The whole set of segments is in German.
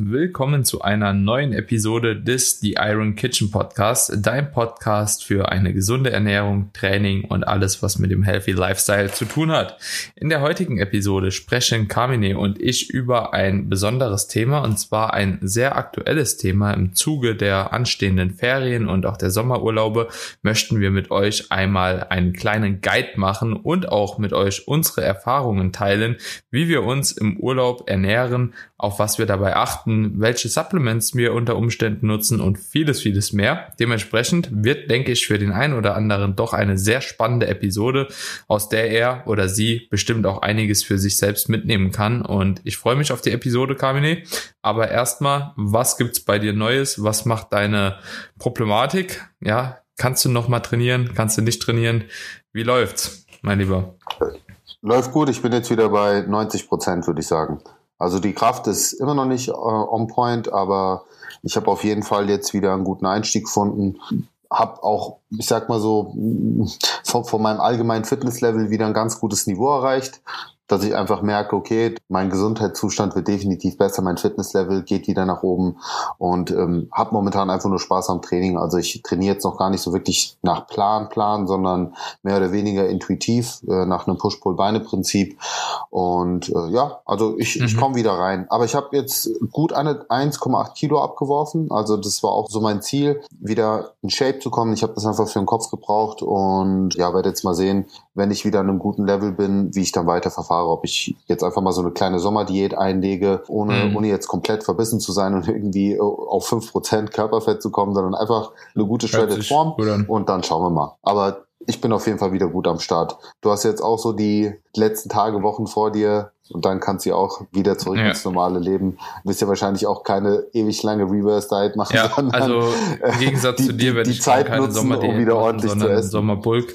Willkommen zu einer neuen Episode des The Iron Kitchen Podcast, dein Podcast für eine gesunde Ernährung, Training und alles, was mit dem Healthy Lifestyle zu tun hat. In der heutigen Episode sprechen Carmine und ich über ein besonderes Thema und zwar ein sehr aktuelles Thema. Im Zuge der anstehenden Ferien und auch der Sommerurlaube möchten wir mit euch einmal einen kleinen Guide machen und auch mit euch unsere Erfahrungen teilen, wie wir uns im Urlaub ernähren, auf was wir dabei achten, welche Supplements wir unter Umständen nutzen und vieles, vieles mehr. Dementsprechend wird, denke ich, für den einen oder anderen doch eine sehr spannende Episode, aus der er oder sie bestimmt auch einiges für sich selbst mitnehmen kann. Und ich freue mich auf die Episode, Carmine. Aber erstmal, was gibt's bei dir Neues? Was macht deine Problematik? Ja, kannst du noch mal trainieren? Kannst du nicht trainieren? Wie läuft's, mein Lieber? Läuft gut. Ich bin jetzt wieder bei 90 Prozent, würde ich sagen. Also die Kraft ist immer noch nicht äh, on point, aber ich habe auf jeden Fall jetzt wieder einen guten Einstieg gefunden. Hab auch, ich sag mal so, von, von meinem allgemeinen Fitnesslevel wieder ein ganz gutes Niveau erreicht dass ich einfach merke, okay, mein Gesundheitszustand wird definitiv besser, mein Fitnesslevel geht wieder nach oben und ähm, habe momentan einfach nur Spaß am Training. Also ich trainiere jetzt noch gar nicht so wirklich nach Plan, Plan, sondern mehr oder weniger intuitiv äh, nach einem Push-Pull-Beine-Prinzip. Und äh, ja, also ich, mhm. ich komme wieder rein. Aber ich habe jetzt gut 1,8 Kilo abgeworfen. Also das war auch so mein Ziel, wieder in Shape zu kommen. Ich habe das einfach für den Kopf gebraucht und ja, werde jetzt mal sehen, wenn ich wieder an einem guten Level bin, wie ich dann weiter verfahre. Ob ich jetzt einfach mal so eine kleine Sommerdiät einlege, ohne, mhm. ohne jetzt komplett verbissen zu sein und irgendwie auf fünf Prozent Körperfett zu kommen, sondern einfach eine gute Shredded Form und dann schauen wir mal. Aber ich bin auf jeden Fall wieder gut am Start. Du hast jetzt auch so die letzten Tage, Wochen vor dir und dann kannst du auch wieder zurück ja. ins normale Leben. Du wirst ja wahrscheinlich auch keine ewig lange Reverse Diet machen. Ja, also im Gegensatz die, zu dir werde ich Zeit keine Sommerdiät um wieder machen, ordentlich sondern zu essen. Sommerbulk.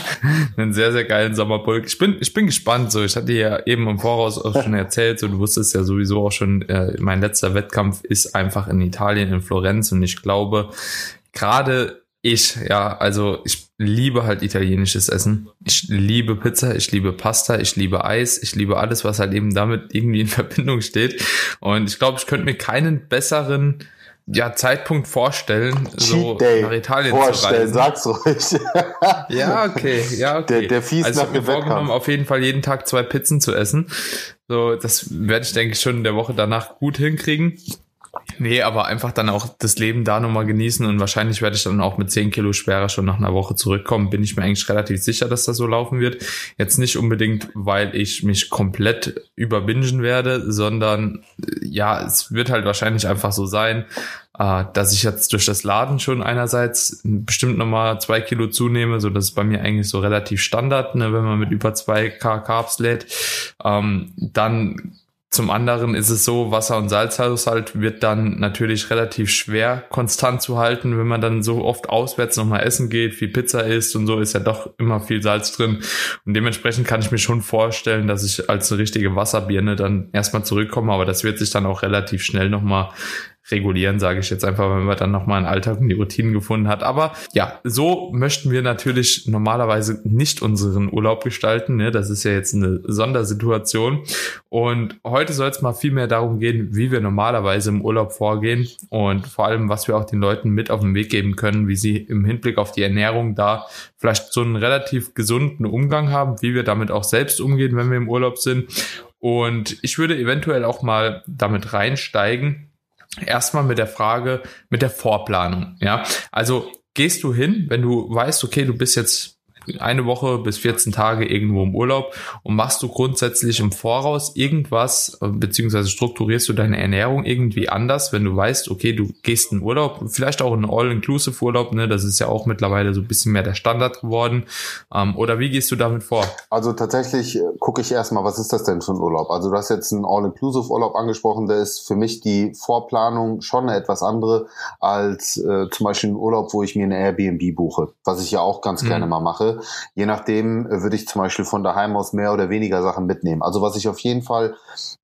einen sehr, sehr geilen Sommerbulk. Ich bin, ich bin gespannt. So, ich hatte ja eben im Voraus auch schon erzählt, so du wusstest ja sowieso auch schon, äh, mein letzter Wettkampf ist einfach in Italien, in Florenz und ich glaube, gerade ich, ja, also ich liebe halt italienisches Essen. Ich liebe Pizza, ich liebe Pasta, ich liebe Eis, ich liebe alles, was halt eben damit irgendwie in Verbindung steht. Und ich glaube, ich könnte mir keinen besseren ja, Zeitpunkt vorstellen, so nach Italien vorstellen, zu reisen. Sag's ruhig. ja, okay, ja, okay. Der, der fies also nach mir vorgenommen, auf jeden Fall jeden Tag zwei Pizzen zu essen. So, das werde ich, denke ich, schon in der Woche danach gut hinkriegen. Nee, aber einfach dann auch das Leben da nochmal genießen und wahrscheinlich werde ich dann auch mit 10 Kilo schwerer schon nach einer Woche zurückkommen. Bin ich mir eigentlich relativ sicher, dass das so laufen wird. Jetzt nicht unbedingt, weil ich mich komplett überbingen werde, sondern ja, es wird halt wahrscheinlich einfach so sein, äh, dass ich jetzt durch das Laden schon einerseits bestimmt nochmal zwei Kilo zunehme, so das ist bei mir eigentlich so relativ Standard, ne, wenn man mit über zwei K Carbs lädt. Ähm, dann zum anderen ist es so, Wasser- und Salzhaushalt wird dann natürlich relativ schwer konstant zu halten, wenn man dann so oft auswärts nochmal essen geht, viel Pizza isst und so ist ja doch immer viel Salz drin. Und dementsprechend kann ich mir schon vorstellen, dass ich als eine richtige Wasserbirne dann erstmal zurückkomme, aber das wird sich dann auch relativ schnell nochmal regulieren, sage ich jetzt einfach, wenn man dann nochmal einen Alltag und die Routinen gefunden hat. Aber ja, so möchten wir natürlich normalerweise nicht unseren Urlaub gestalten. Ne? Das ist ja jetzt eine Sondersituation. Und heute soll es mal viel mehr darum gehen, wie wir normalerweise im Urlaub vorgehen und vor allem, was wir auch den Leuten mit auf den Weg geben können, wie sie im Hinblick auf die Ernährung da vielleicht so einen relativ gesunden Umgang haben, wie wir damit auch selbst umgehen, wenn wir im Urlaub sind. Und ich würde eventuell auch mal damit reinsteigen, erstmal mit der Frage, mit der Vorplanung. Ja, also gehst du hin, wenn du weißt, okay, du bist jetzt eine Woche bis 14 Tage irgendwo im Urlaub und machst du grundsätzlich im Voraus irgendwas, äh, beziehungsweise strukturierst du deine Ernährung irgendwie anders, wenn du weißt, okay, du gehst in Urlaub, vielleicht auch in All-Inclusive Urlaub, ne, das ist ja auch mittlerweile so ein bisschen mehr der Standard geworden. Ähm, oder wie gehst du damit vor? Also tatsächlich äh, gucke ich erstmal, was ist das denn für ein Urlaub? Also du hast jetzt einen All-Inclusive Urlaub angesprochen, da ist für mich die Vorplanung schon eine etwas andere als äh, zum Beispiel ein Urlaub, wo ich mir eine Airbnb buche, was ich ja auch ganz mhm. gerne mal mache Je nachdem äh, würde ich zum Beispiel von daheim aus mehr oder weniger Sachen mitnehmen. Also was ich auf jeden Fall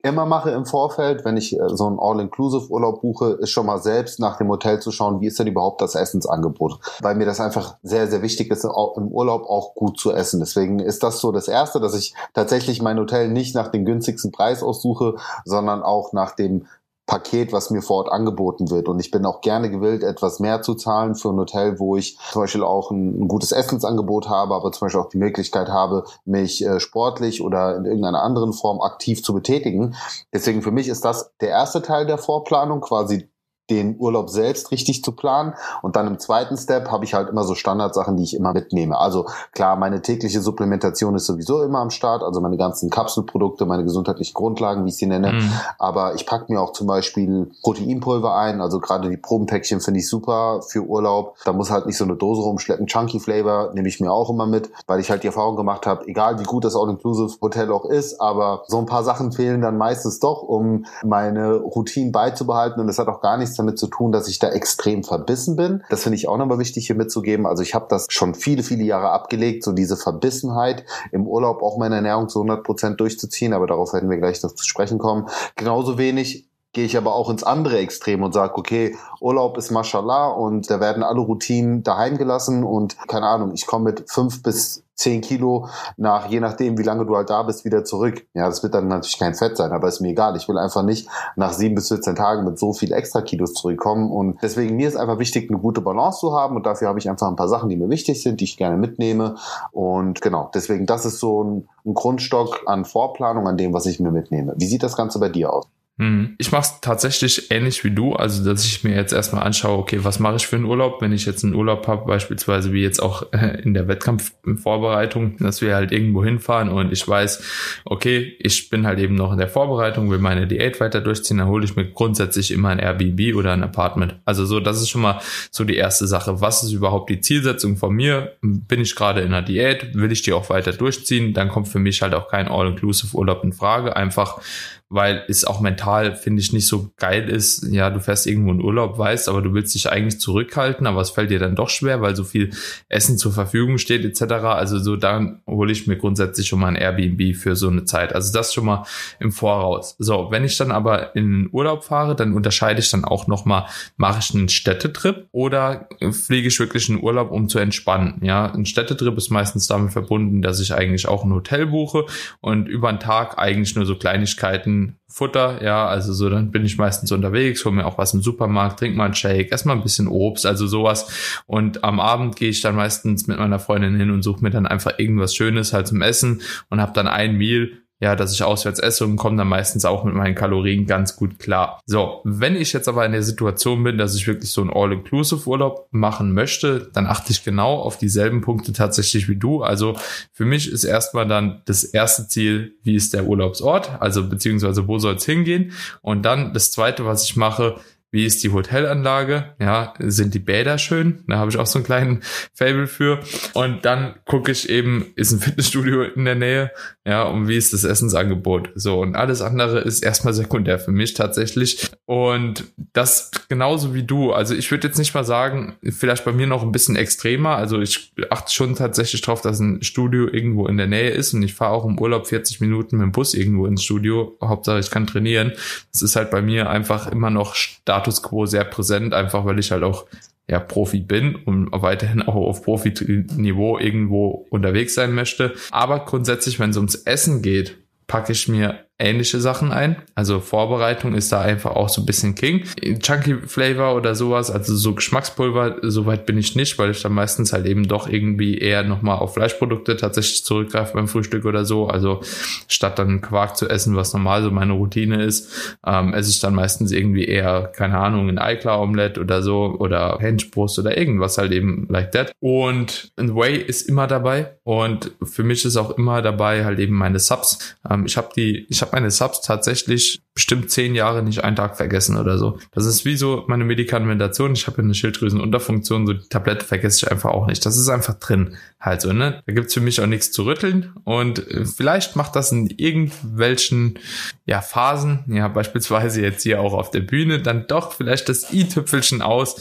immer mache im Vorfeld, wenn ich äh, so einen All-Inclusive-Urlaub buche, ist schon mal selbst nach dem Hotel zu schauen, wie ist denn überhaupt das Essensangebot. Weil mir das einfach sehr, sehr wichtig ist, im Urlaub auch gut zu essen. Deswegen ist das so das Erste, dass ich tatsächlich mein Hotel nicht nach dem günstigsten Preis aussuche, sondern auch nach dem Paket, was mir vor Ort angeboten wird. Und ich bin auch gerne gewillt, etwas mehr zu zahlen für ein Hotel, wo ich zum Beispiel auch ein, gutes Essensangebot habe, aber zum Beispiel auch die Möglichkeit habe, mich äh, sportlich oder in irgendeiner anderen Form aktiv zu betätigen. Deswegen für mich ist das der erste Teil der Vorplanung, quasi den Urlaub selbst richtig zu planen. Und dann im zweiten Step habe ich halt immer so Standardsachen, die ich immer mitnehme. Also klar, meine tägliche Supplementation ist sowieso immer am Start, also meine ganzen Kapselprodukte, meine gesundheitlichen Grundlagen, wie ich sie nenne. Mhm. Aber ich packe mir auch zum Beispiel Proteinpulver ein, also gerade die Probenpäckchen finde ich super für Urlaub. Da muss halt nicht so eine Dose rumschleppen. Chunky Flavor nehme ich mir auch immer mit, weil ich halt die Erfahrung gemacht habe, egal wie gut das All-Inclusive-Hotel auch ist, aber so ein paar Sachen fehlen dann meistens doch, um meine Routine beizubehalten. Und das hat auch gar nichts damit zu tun, dass ich da extrem verbissen bin. Das finde ich auch nochmal wichtig hier mitzugeben. Also ich habe das schon viele, viele Jahre abgelegt, so diese Verbissenheit im Urlaub auch meine Ernährung zu 100 Prozent durchzuziehen. Aber darauf werden wir gleich noch zu sprechen kommen. Genauso wenig gehe ich aber auch ins andere Extrem und sage, okay, Urlaub ist Mashallah und da werden alle Routinen daheim gelassen und keine Ahnung, ich komme mit fünf bis zehn Kilo nach, je nachdem, wie lange du halt da bist, wieder zurück. Ja, das wird dann natürlich kein Fett sein, aber ist mir egal. Ich will einfach nicht nach sieben bis 14 Tagen mit so viel extra Kilos zurückkommen. Und deswegen mir ist einfach wichtig, eine gute Balance zu haben. Und dafür habe ich einfach ein paar Sachen, die mir wichtig sind, die ich gerne mitnehme. Und genau, deswegen, das ist so ein, ein Grundstock an Vorplanung, an dem, was ich mir mitnehme. Wie sieht das Ganze bei dir aus? Mhm. Ich mache es tatsächlich ähnlich wie du, also dass ich mir jetzt erstmal anschaue, okay, was mache ich für einen Urlaub, wenn ich jetzt einen Urlaub habe, beispielsweise wie jetzt auch in der Wettkampfvorbereitung, dass wir halt irgendwo hinfahren und ich weiß, okay, ich bin halt eben noch in der Vorbereitung, will meine Diät weiter durchziehen, dann hole ich mir grundsätzlich immer ein Airbnb oder ein Apartment. Also so, das ist schon mal so die erste Sache. Was ist überhaupt die Zielsetzung von mir? Bin ich gerade in einer Diät? Will ich die auch weiter durchziehen? Dann kommt für mich halt auch kein All-Inclusive-Urlaub in Frage. Einfach weil es auch mental, finde ich, nicht so geil ist. Ja, du fährst irgendwo in Urlaub, weißt, aber du willst dich eigentlich zurückhalten, aber es fällt dir dann doch schwer, weil so viel Essen zur Verfügung steht, etc. Also so, dann hole ich mir grundsätzlich schon mal ein Airbnb für so eine Zeit. Also das schon mal im Voraus. So, wenn ich dann aber in Urlaub fahre, dann unterscheide ich dann auch nochmal, mache ich einen Städtetrip oder fliege ich wirklich in Urlaub, um zu entspannen. Ja, ein Städtetrip ist meistens damit verbunden, dass ich eigentlich auch ein Hotel buche und über einen Tag eigentlich nur so Kleinigkeiten Futter, ja, also so, dann bin ich meistens unterwegs, hole mir auch was im Supermarkt, trink mal einen Shake, ess mal ein bisschen Obst, also sowas. Und am Abend gehe ich dann meistens mit meiner Freundin hin und suche mir dann einfach irgendwas Schönes halt zum Essen und habe dann ein Meal, ja, dass ich auswärts esse und komme dann meistens auch mit meinen Kalorien ganz gut klar. So, wenn ich jetzt aber in der Situation bin, dass ich wirklich so einen All-Inclusive-Urlaub machen möchte, dann achte ich genau auf dieselben Punkte tatsächlich wie du. Also für mich ist erstmal dann das erste Ziel, wie ist der Urlaubsort, also beziehungsweise wo soll es hingehen. Und dann das zweite, was ich mache, wie ist die Hotelanlage? Ja, sind die Bäder schön? Da habe ich auch so einen kleinen Fable für. Und dann gucke ich eben, ist ein Fitnessstudio in der Nähe? Ja, und wie ist das Essensangebot? So, und alles andere ist erstmal sekundär für mich tatsächlich. Und das genauso wie du. Also ich würde jetzt nicht mal sagen, vielleicht bei mir noch ein bisschen extremer. Also ich achte schon tatsächlich drauf, dass ein Studio irgendwo in der Nähe ist. Und ich fahre auch im Urlaub 40 Minuten mit dem Bus irgendwo ins Studio. Hauptsache ich kann trainieren. Das ist halt bei mir einfach immer noch stark Status quo sehr präsent, einfach weil ich halt auch ja, Profi bin und weiterhin auch auf Profi-Niveau irgendwo unterwegs sein möchte. Aber grundsätzlich, wenn es ums Essen geht, packe ich mir ähnliche Sachen ein. Also Vorbereitung ist da einfach auch so ein bisschen King. Chunky Flavor oder sowas, also so Geschmackspulver, soweit bin ich nicht, weil ich dann meistens halt eben doch irgendwie eher nochmal auf Fleischprodukte tatsächlich zurückgreife beim Frühstück oder so. Also statt dann Quark zu essen, was normal so meine Routine ist, ähm, esse ich dann meistens irgendwie eher, keine Ahnung, ein Eiklar-Omelette oder so oder Henchbrust oder irgendwas halt eben like that. Und ein Whey ist immer dabei und für mich ist auch immer dabei halt eben meine Subs. Ähm, ich habe die, ich habe habe meine Subs tatsächlich bestimmt zehn Jahre nicht einen Tag vergessen oder so. Das ist wie so meine Medikamentation. Ich habe eine Schilddrüsenunterfunktion, so die Tablette vergesse ich einfach auch nicht. Das ist einfach drin. Halt so, ne? Da gibt's für mich auch nichts zu rütteln. Und äh, vielleicht macht das in irgendwelchen ja, Phasen, ja, beispielsweise jetzt hier auch auf der Bühne, dann doch vielleicht das i-Tüpfelchen aus.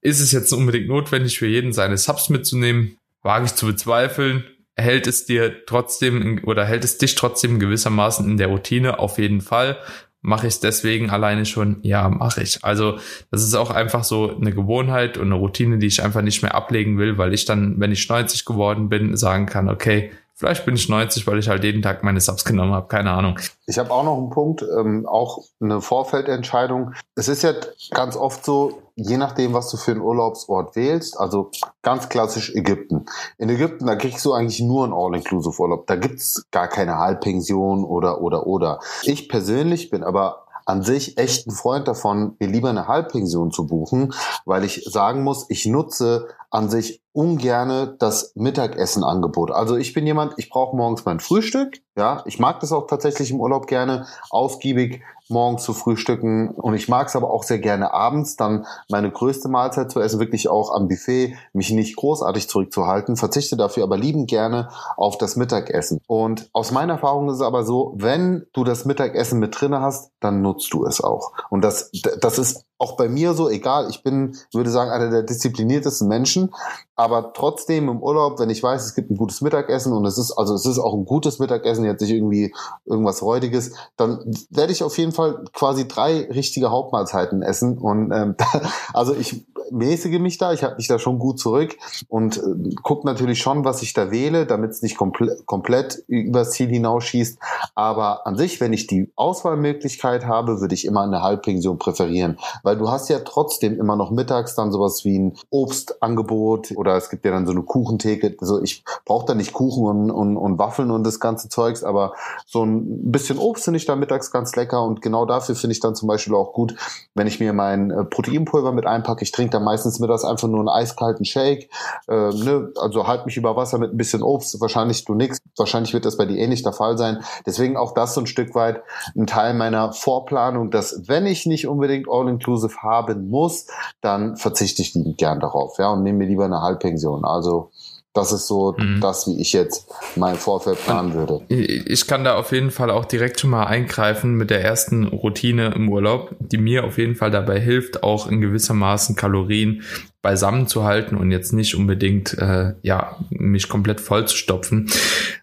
Ist es jetzt unbedingt notwendig für jeden seine Subs mitzunehmen? Wage ich zu bezweifeln hält es dir trotzdem oder hält es dich trotzdem gewissermaßen in der Routine auf jeden Fall. Mache ich es deswegen alleine schon? Ja, mache ich. Also das ist auch einfach so eine Gewohnheit und eine Routine, die ich einfach nicht mehr ablegen will, weil ich dann, wenn ich 90 geworden bin, sagen kann, okay, Vielleicht bin ich 90, weil ich halt jeden Tag meine Subs genommen habe. Keine Ahnung. Ich habe auch noch einen Punkt, ähm, auch eine Vorfeldentscheidung. Es ist ja ganz oft so, je nachdem, was du für einen Urlaubsort wählst, also ganz klassisch Ägypten. In Ägypten, da kriegst du eigentlich nur einen All-Inclusive-Urlaub. Da gibt's gar keine Halbpension oder, oder, oder. Ich persönlich bin aber an sich echt ein Freund davon, mir lieber eine Halbpension zu buchen, weil ich sagen muss, ich nutze an sich ungerne das Mittagessenangebot. Also ich bin jemand, ich brauche morgens mein Frühstück. Ja, ich mag das auch tatsächlich im Urlaub gerne, ausgiebig morgens zu frühstücken. Und ich mag es aber auch sehr gerne abends, dann meine größte Mahlzeit zu essen, wirklich auch am Buffet, mich nicht großartig zurückzuhalten, verzichte dafür aber lieben gerne auf das Mittagessen. Und aus meiner Erfahrung ist es aber so, wenn du das Mittagessen mit drinne hast, dann nutzt du es auch. Und das, das ist auch bei mir so, egal, ich bin, würde sagen, einer der diszipliniertesten Menschen, aber trotzdem im Urlaub, wenn ich weiß, es gibt ein gutes Mittagessen und es ist, also es ist auch ein gutes Mittagessen, jetzt nicht irgendwie irgendwas Räudiges, dann werde ich auf jeden Fall quasi drei richtige Hauptmahlzeiten essen. Und ähm, also ich mäßige mich da, ich habe mich da schon gut zurück und äh, gucke natürlich schon, was ich da wähle, damit es nicht komple komplett übers Ziel hinausschießt, aber an sich, wenn ich die Auswahlmöglichkeit habe, würde ich immer eine Halbpension präferieren, weil du hast ja trotzdem immer noch mittags dann sowas wie ein Obstangebot oder es gibt ja dann so eine Kuchentheke. Also ich brauche da nicht Kuchen und, und, und Waffeln und das ganze Zeugs, aber so ein bisschen Obst finde ich da mittags ganz lecker und genau dafür finde ich dann zum Beispiel auch gut, wenn ich mir mein äh, Proteinpulver mit einpacke. Ich trinke dann meistens mittags einfach nur einen eiskalten Shake, äh, ne? also halt mich über Wasser mit ein bisschen Obst. Wahrscheinlich du nix. Wahrscheinlich wird das bei dir eh nicht der Fall sein. Deswegen auch das so ein Stück weit ein Teil meiner Vorplanung, dass wenn ich nicht unbedingt All-Inclusive Inclusive haben muss, dann verzichte ich liebend gern darauf, ja, und nehme mir lieber eine Halbpension. Also das ist so mhm. das, wie ich jetzt mein Vorfeld planen würde. Ich kann da auf jeden Fall auch direkt schon mal eingreifen mit der ersten Routine im Urlaub, die mir auf jeden Fall dabei hilft, auch in gewissermaßen Kalorien beisammen zu halten und jetzt nicht unbedingt äh, ja mich komplett voll zu stopfen.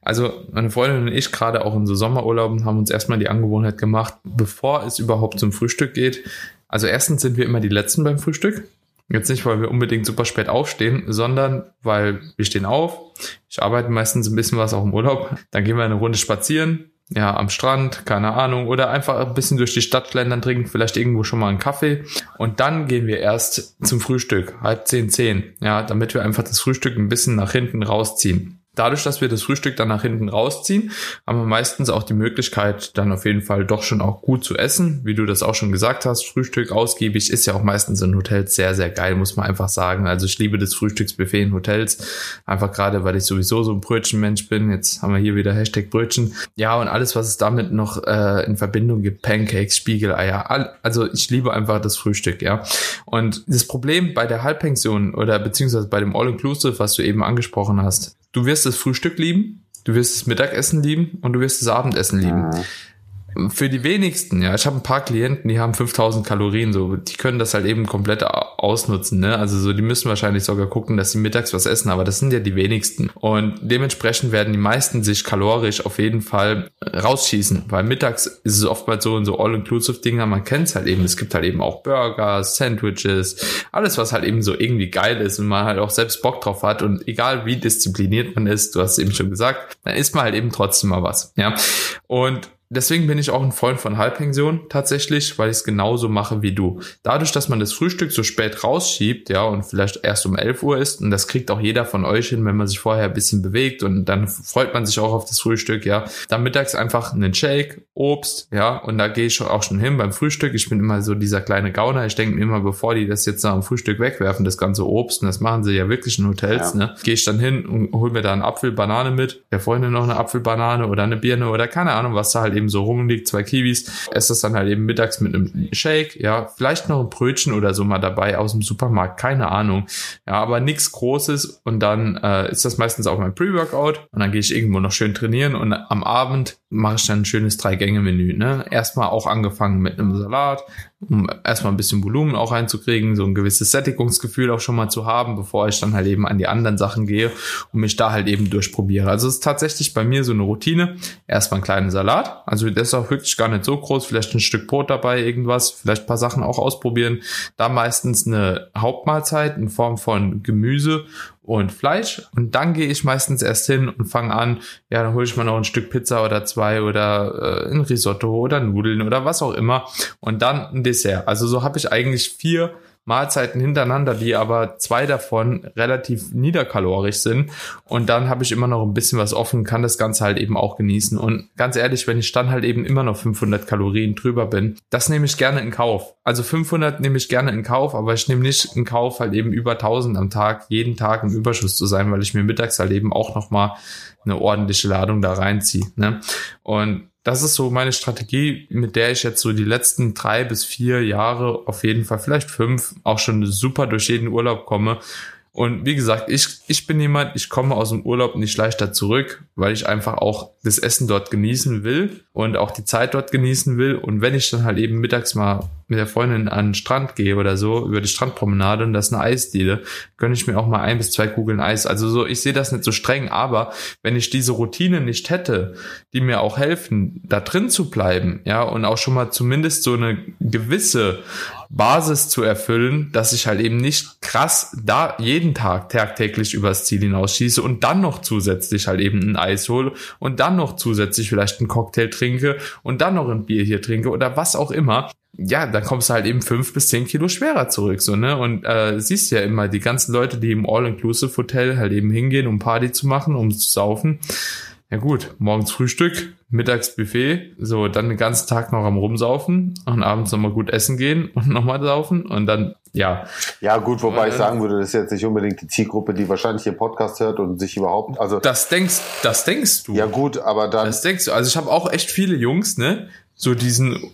Also meine Freundin und ich gerade auch in so Sommerurlauben haben uns erstmal die Angewohnheit gemacht, bevor es überhaupt zum Frühstück geht, also erstens sind wir immer die Letzten beim Frühstück. Jetzt nicht, weil wir unbedingt super spät aufstehen, sondern weil wir stehen auf. Ich arbeite meistens ein bisschen was auch im Urlaub. Dann gehen wir eine Runde spazieren. Ja, am Strand, keine Ahnung. Oder einfach ein bisschen durch die Stadt schlendern, trinken vielleicht irgendwo schon mal einen Kaffee. Und dann gehen wir erst zum Frühstück. Halb zehn, zehn. Ja, damit wir einfach das Frühstück ein bisschen nach hinten rausziehen. Dadurch, dass wir das Frühstück dann nach hinten rausziehen, haben wir meistens auch die Möglichkeit, dann auf jeden Fall doch schon auch gut zu essen. Wie du das auch schon gesagt hast, Frühstück ausgiebig ist ja auch meistens in Hotels sehr, sehr geil, muss man einfach sagen. Also ich liebe das Frühstücksbuffet in Hotels. Einfach gerade, weil ich sowieso so ein Brötchenmensch bin. Jetzt haben wir hier wieder Hashtag Brötchen. Ja, und alles, was es damit noch äh, in Verbindung gibt, Pancakes, Spiegeleier. All, also ich liebe einfach das Frühstück, ja. Und das Problem bei der Halbpension oder beziehungsweise bei dem All-Inclusive, was du eben angesprochen hast, du wirst das Frühstück lieben, du wirst das Mittagessen lieben und du wirst das Abendessen lieben. Mhm für die wenigsten, ja, ich habe ein paar Klienten, die haben 5000 Kalorien, so, die können das halt eben komplett ausnutzen, ne? Also so, die müssen wahrscheinlich sogar gucken, dass sie mittags was essen, aber das sind ja die wenigsten. Und dementsprechend werden die meisten sich kalorisch auf jeden Fall rausschießen, weil mittags ist es oftmals so in so All-Inclusive-Dinger, man kennt es halt eben, es gibt halt eben auch Burger, Sandwiches, alles, was halt eben so irgendwie geil ist und man halt auch selbst Bock drauf hat und egal wie diszipliniert man ist, du hast eben schon gesagt, dann isst man halt eben trotzdem mal was, ja. Und Deswegen bin ich auch ein Freund von Halbpension tatsächlich, weil ich es genauso mache wie du. Dadurch, dass man das Frühstück so spät rausschiebt, ja, und vielleicht erst um 11 Uhr ist, und das kriegt auch jeder von euch hin, wenn man sich vorher ein bisschen bewegt und dann freut man sich auch auf das Frühstück, ja. Dann mittags einfach einen Shake, Obst, ja, und da gehe ich auch schon hin beim Frühstück. Ich bin immer so dieser kleine Gauner. Ich denke mir immer, bevor die das jetzt nach dem Frühstück wegwerfen, das ganze Obst, und das machen sie ja wirklich in Hotels, ja. ne, gehe ich dann hin und hol mir da einen Apfel, Banane mit, der Freundin noch eine Apfelbanane oder eine Birne oder keine Ahnung, was da halt eben so rumliegt, zwei Kiwis, esse das dann halt eben mittags mit einem Shake, ja, vielleicht noch ein Brötchen oder so mal dabei aus dem Supermarkt, keine Ahnung, ja, aber nichts Großes und dann äh, ist das meistens auch mein Pre-Workout und dann gehe ich irgendwo noch schön trainieren und am Abend mache ich dann ein schönes Drei-Gänge-Menü, ne, erstmal auch angefangen mit einem Salat, um erstmal ein bisschen Volumen auch reinzukriegen, so ein gewisses Sättigungsgefühl auch schon mal zu haben, bevor ich dann halt eben an die anderen Sachen gehe und mich da halt eben durchprobiere. Also es ist tatsächlich bei mir so eine Routine. Erstmal ein kleiner Salat, also der ist auch wirklich gar nicht so groß, vielleicht ein Stück Brot dabei, irgendwas, vielleicht ein paar Sachen auch ausprobieren. Da meistens eine Hauptmahlzeit in Form von Gemüse und Fleisch. Und dann gehe ich meistens erst hin und fange an, ja, dann hole ich mal noch ein Stück Pizza oder zwei oder äh, ein Risotto oder Nudeln oder was auch immer. Und dann ein Dessert. Also so habe ich eigentlich vier Mahlzeiten hintereinander, die aber zwei davon relativ niederkalorisch sind. Und dann habe ich immer noch ein bisschen was offen, kann das Ganze halt eben auch genießen. Und ganz ehrlich, wenn ich dann halt eben immer noch 500 Kalorien drüber bin, das nehme ich gerne in Kauf. Also 500 nehme ich gerne in Kauf, aber ich nehme nicht in Kauf halt eben über 1000 am Tag, jeden Tag im Überschuss zu sein, weil ich mir mittags halt eben auch nochmal eine ordentliche Ladung da reinziehe. Ne? Und das ist so meine Strategie, mit der ich jetzt so die letzten drei bis vier Jahre, auf jeden Fall vielleicht fünf, auch schon super durch jeden Urlaub komme und wie gesagt, ich, ich bin jemand, ich komme aus dem Urlaub nicht leichter zurück, weil ich einfach auch das Essen dort genießen will und auch die Zeit dort genießen will. Und wenn ich dann halt eben mittags mal mit der Freundin an den Strand gehe oder so, über die Strandpromenade und das ist eine Eisdiele, gönne ich mir auch mal ein bis zwei Kugeln Eis. Also so, ich sehe das nicht so streng, aber wenn ich diese Routine nicht hätte, die mir auch helfen, da drin zu bleiben, ja, und auch schon mal zumindest so eine gewisse Basis zu erfüllen, dass ich halt eben nicht krass da jeden Tag tagtäglich übers Ziel hinausschieße und dann noch zusätzlich halt eben ein Eis hole und dann noch zusätzlich vielleicht einen Cocktail trinke und dann noch ein Bier hier trinke oder was auch immer. Ja, dann kommst du halt eben fünf bis zehn Kilo schwerer zurück, so, ne? Und äh, siehst ja immer die ganzen Leute, die im All-Inclusive-Hotel halt eben hingehen, um Party zu machen, um zu saufen ja gut, morgens Frühstück, mittags Buffet, so dann den ganzen Tag noch am Rumsaufen und abends nochmal gut essen gehen und nochmal saufen und dann, ja. Ja, gut, wobei äh, ich sagen würde, das ist jetzt nicht unbedingt die Zielgruppe, die wahrscheinlich hier Podcast hört und sich überhaupt, also. Das denkst, das denkst du. Ja, gut, aber dann. Das denkst du. Also ich habe auch echt viele Jungs, ne, so diesen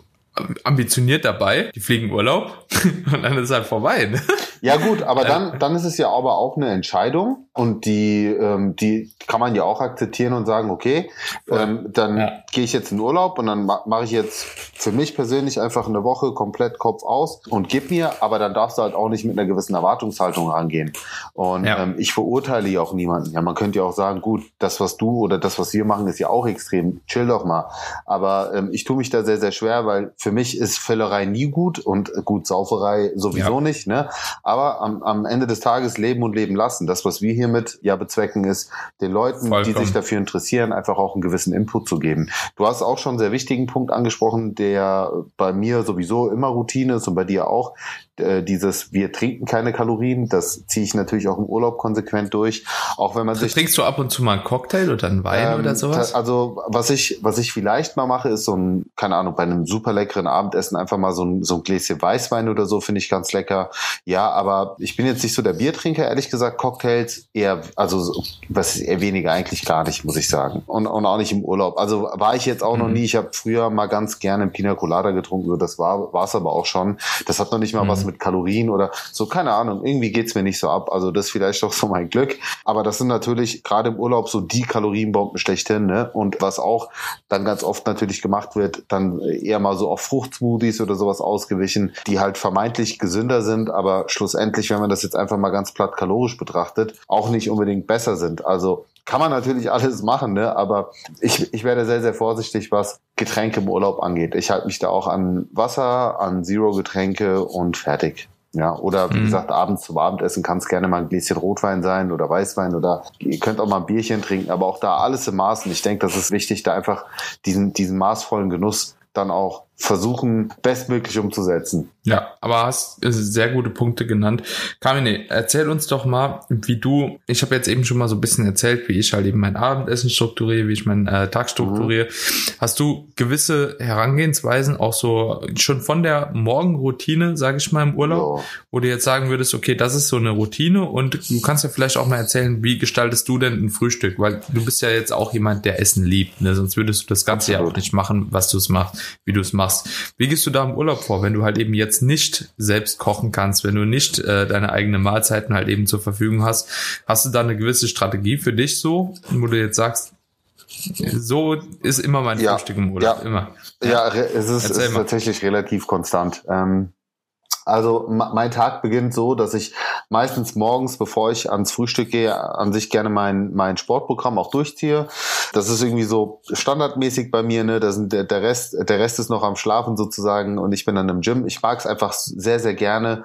ambitioniert dabei, die fliegen Urlaub und dann ist halt vorbei. Ne? Ja gut, aber dann, dann ist es ja aber auch eine Entscheidung und die, ähm, die kann man ja auch akzeptieren und sagen, okay, ähm, dann ja. gehe ich jetzt in Urlaub und dann ma mache ich jetzt für mich persönlich einfach eine Woche komplett Kopf aus und gib mir, aber dann darfst du halt auch nicht mit einer gewissen Erwartungshaltung rangehen. Und ja. ähm, ich verurteile ja auch niemanden. Ja, man könnte ja auch sagen, gut, das, was du oder das, was wir machen, ist ja auch extrem. Chill doch mal. Aber ähm, ich tue mich da sehr, sehr schwer, weil für mich ist Völlerei nie gut und gut Sauferei sowieso ja. nicht. Ne? Aber am, am Ende des Tages leben und leben lassen. Das, was wir hiermit ja bezwecken, ist, den Leuten, Vollkommen. die sich dafür interessieren, einfach auch einen gewissen Input zu geben. Du hast auch schon einen sehr wichtigen Punkt angesprochen, der bei mir sowieso immer Routine ist und bei dir auch. Äh, dieses wir trinken keine Kalorien, das ziehe ich natürlich auch im Urlaub konsequent durch. Auch wenn man sich trinkst du ab und zu mal einen Cocktail oder einen Wein ähm, oder sowas? Also was ich was ich vielleicht mal mache, ist so ein keine Ahnung bei einem super leckeren Abendessen einfach mal so ein so ein Gläschen Weißwein oder so finde ich ganz lecker. Ja, aber ich bin jetzt nicht so der Biertrinker, ehrlich gesagt. Cocktails eher also was ist eher weniger eigentlich gar nicht, muss ich sagen. Und, und auch nicht im Urlaub. Also war ich jetzt auch mhm. noch nie. Ich habe früher mal ganz gerne Pina Colada getrunken, so das war war es aber auch schon. Das hat noch nicht mal mhm. was mit mit Kalorien oder so, keine Ahnung. Irgendwie geht's mir nicht so ab. Also das ist vielleicht doch so mein Glück. Aber das sind natürlich gerade im Urlaub so die Kalorienbomben schlechthin. Ne? Und was auch dann ganz oft natürlich gemacht wird, dann eher mal so auf Fruchtsmoothies oder sowas ausgewichen, die halt vermeintlich gesünder sind, aber schlussendlich, wenn man das jetzt einfach mal ganz platt kalorisch betrachtet, auch nicht unbedingt besser sind. Also kann man natürlich alles machen, ne? aber ich, ich werde sehr, sehr vorsichtig, was Getränke im Urlaub angeht. Ich halte mich da auch an Wasser, an Zero-Getränke und fertig. Ja, oder wie mhm. gesagt, abends zum Abendessen kann es gerne mal ein Gläschen Rotwein sein oder Weißwein oder ihr könnt auch mal ein Bierchen trinken, aber auch da alles im Maßen. Ich denke, das ist wichtig, da einfach diesen, diesen maßvollen Genuss dann auch versuchen, bestmöglich umzusetzen. Ja, aber hast sehr gute Punkte genannt. Kamine, erzähl uns doch mal, wie du, ich habe jetzt eben schon mal so ein bisschen erzählt, wie ich halt eben mein Abendessen strukturiere, wie ich meinen äh, Tag strukturiere. Mhm. Hast du gewisse Herangehensweisen auch so schon von der Morgenroutine, sage ich mal, im Urlaub, ja. wo du jetzt sagen würdest, okay, das ist so eine Routine und du kannst ja vielleicht auch mal erzählen, wie gestaltest du denn ein Frühstück? Weil du bist ja jetzt auch jemand, der Essen liebt, ne? sonst würdest du das Ganze Absolut. ja auch nicht machen, was du es machst, wie du es machst machst. Wie gehst du da im Urlaub vor, wenn du halt eben jetzt nicht selbst kochen kannst, wenn du nicht äh, deine eigenen Mahlzeiten halt eben zur Verfügung hast? Hast du da eine gewisse Strategie für dich so, wo du jetzt sagst, so ist immer mein ja, Frühstück im Urlaub, ja. immer. Ja, es ist, es ist tatsächlich relativ konstant. Ähm, Also mein Tag beginnt so, dass ich meistens morgens, bevor ich ans Frühstück gehe, an sich gerne mein, mein Sportprogramm auch durchziehe. Das ist irgendwie so standardmäßig bei mir, ne? Das sind der, der Rest, der Rest ist noch am Schlafen sozusagen und ich bin dann im Gym. Ich mag es einfach sehr, sehr gerne,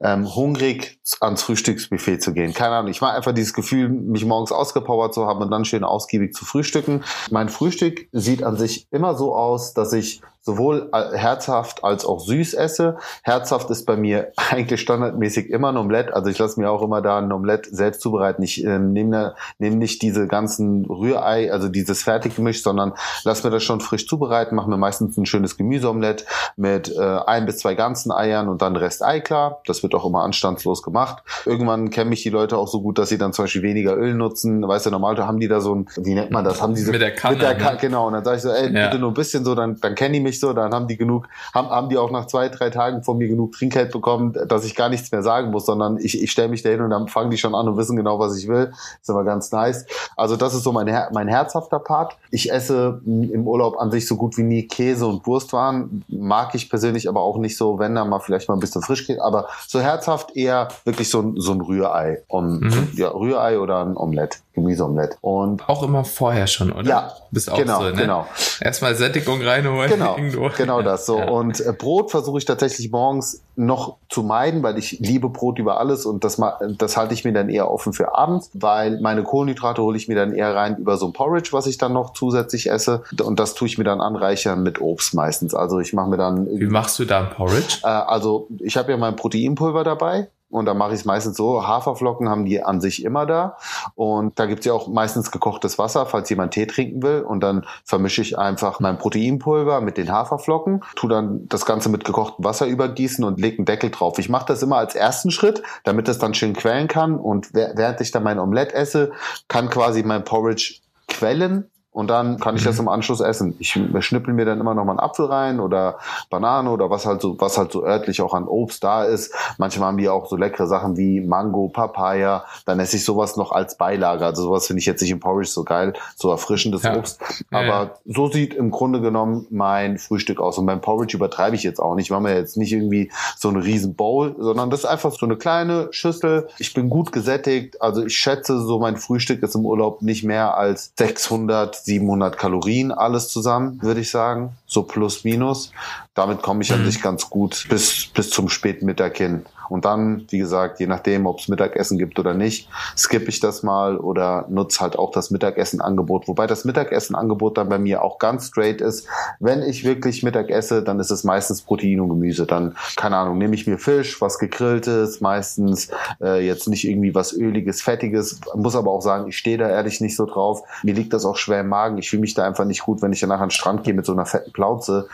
ähm, hungrig ans Frühstücksbuffet zu gehen. Keine Ahnung, ich mag einfach dieses Gefühl, mich morgens ausgepowert zu haben und dann schön ausgiebig zu frühstücken. Mein Frühstück sieht an sich immer so aus, dass ich sowohl äh, herzhaft als auch süß esse. Herzhaft ist bei mir eigentlich standardmäßig immer ein Omelett. Also ich lasse mir auch immer da ein Omelett selbst zubereiten. Ich äh, nehme nehm nicht diese ganzen Rührei, also dieses Fertiggemisch, sondern lass mir das schon frisch zubereiten, mache mir meistens ein schönes Gemüseomelett mit äh, ein bis zwei ganzen Eiern und dann Rest Ei klar. Das wird auch immer anstandslos gemacht. Irgendwann kennen mich die Leute auch so gut, dass sie dann zum Beispiel weniger Öl nutzen. Weißt du, normal haben die da so ein, wie nennt man das? Haben diese, mit der Kanne. Mit der Kanne ne? Genau. Und dann sage ich so, ey, ja. bitte nur ein bisschen so, dann, dann kennen die mich so, dann haben die genug, haben, haben die auch nach zwei, drei Tagen von mir genug Trinkgeld bekommen, dass ich gar nichts mehr sagen muss, sondern ich, ich stelle mich dahin und dann fangen die schon an und wissen genau, was ich will. ist immer ganz nice. Also das ist so mein, mein herzhafter Part. Ich esse im Urlaub an sich so gut wie nie Käse und Wurstwaren. Mag ich persönlich aber auch nicht so, wenn da mal vielleicht mal ein bisschen frisch geht. Aber so herzhaft eher wirklich so, ein so ein Rührei. Und, mhm. ja, Rührei oder ein Omelett, Gemüseomelett. Und auch immer vorher schon, oder? Ja, Bist auch genau, so, ne? genau. Erstmal Sättigung reinholen. Genau, genau das so. Ja. Und äh, Brot versuche ich tatsächlich morgens noch zu meiden, weil ich liebe Brot über alles und das, das halte ich mir dann eher offen für abends, weil meine Kohlenhydrate hole ich mir dann eher rein über so ein Porridge, was ich dann noch zusätzlich esse und das tue ich mir dann anreichern mit Obst meistens. Also ich mache mir dann... Wie machst du da ein Porridge? Äh, also ich habe ja mein Proteinpulver dabei und da mache ich es meistens so, Haferflocken haben die an sich immer da. Und da gibt's ja auch meistens gekochtes Wasser, falls jemand Tee trinken will. Und dann vermische ich einfach mein Proteinpulver mit den Haferflocken, tu dann das Ganze mit gekochtem Wasser übergießen und leg einen Deckel drauf. Ich mache das immer als ersten Schritt, damit es dann schön quellen kann. Und während ich dann mein Omelett esse, kann quasi mein Porridge quellen und dann kann ich das mhm. im Anschluss essen. Ich schnippel mir dann immer noch mal einen Apfel rein oder Banane oder was halt so, was halt so örtlich auch an Obst da ist. Manchmal haben die auch so leckere Sachen wie Mango, Papaya. Dann esse ich sowas noch als Beilage. Also sowas finde ich jetzt nicht im Porridge so geil, so erfrischendes ja. Obst. Aber ja. so sieht im Grunde genommen mein Frühstück aus. Und beim Porridge übertreibe ich jetzt auch nicht. Ich mache mir jetzt nicht irgendwie so eine riesen Bowl, sondern das ist einfach so eine kleine Schüssel. Ich bin gut gesättigt. Also ich schätze, so mein Frühstück ist im Urlaub nicht mehr als 600 700 Kalorien alles zusammen, würde ich sagen, so plus minus. Damit komme ich an sich ganz gut bis, bis zum späten Mittag hin. Und dann, wie gesagt, je nachdem, ob es Mittagessen gibt oder nicht, skippe ich das mal oder nutze halt auch das Mittagessen-Angebot. Wobei das Mittagessen-Angebot dann bei mir auch ganz straight ist. Wenn ich wirklich Mittag esse, dann ist es meistens Protein und Gemüse. Dann, keine Ahnung, nehme ich mir Fisch, was gegrilltes, meistens äh, jetzt nicht irgendwie was öliges, fettiges. Muss aber auch sagen, ich stehe da ehrlich nicht so drauf. Mir liegt das auch schwer im Magen. Ich fühle mich da einfach nicht gut, wenn ich danach an den Strand gehe mit so einer fetten Plauze.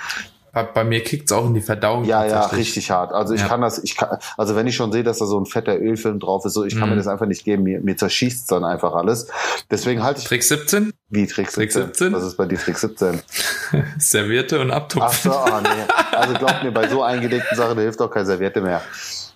Bei, bei mir kickt's auch in die Verdauung. Ja, ja, richtig hart. Also ich ja. kann das, ich kann, also wenn ich schon sehe, dass da so ein fetter Ölfilm drauf ist, so ich kann mhm. mir das einfach nicht geben. Mir, mir zerschießt dann einfach alles. Deswegen halte ich. Trick 17? Wie Trick 17? Trick 17? Was ist bei dir Trick 17? Servierte und Abtupfen. Ach so, oh, nee. Also glaub mir, bei so eingelegten Sachen hilft auch kein Serviette mehr.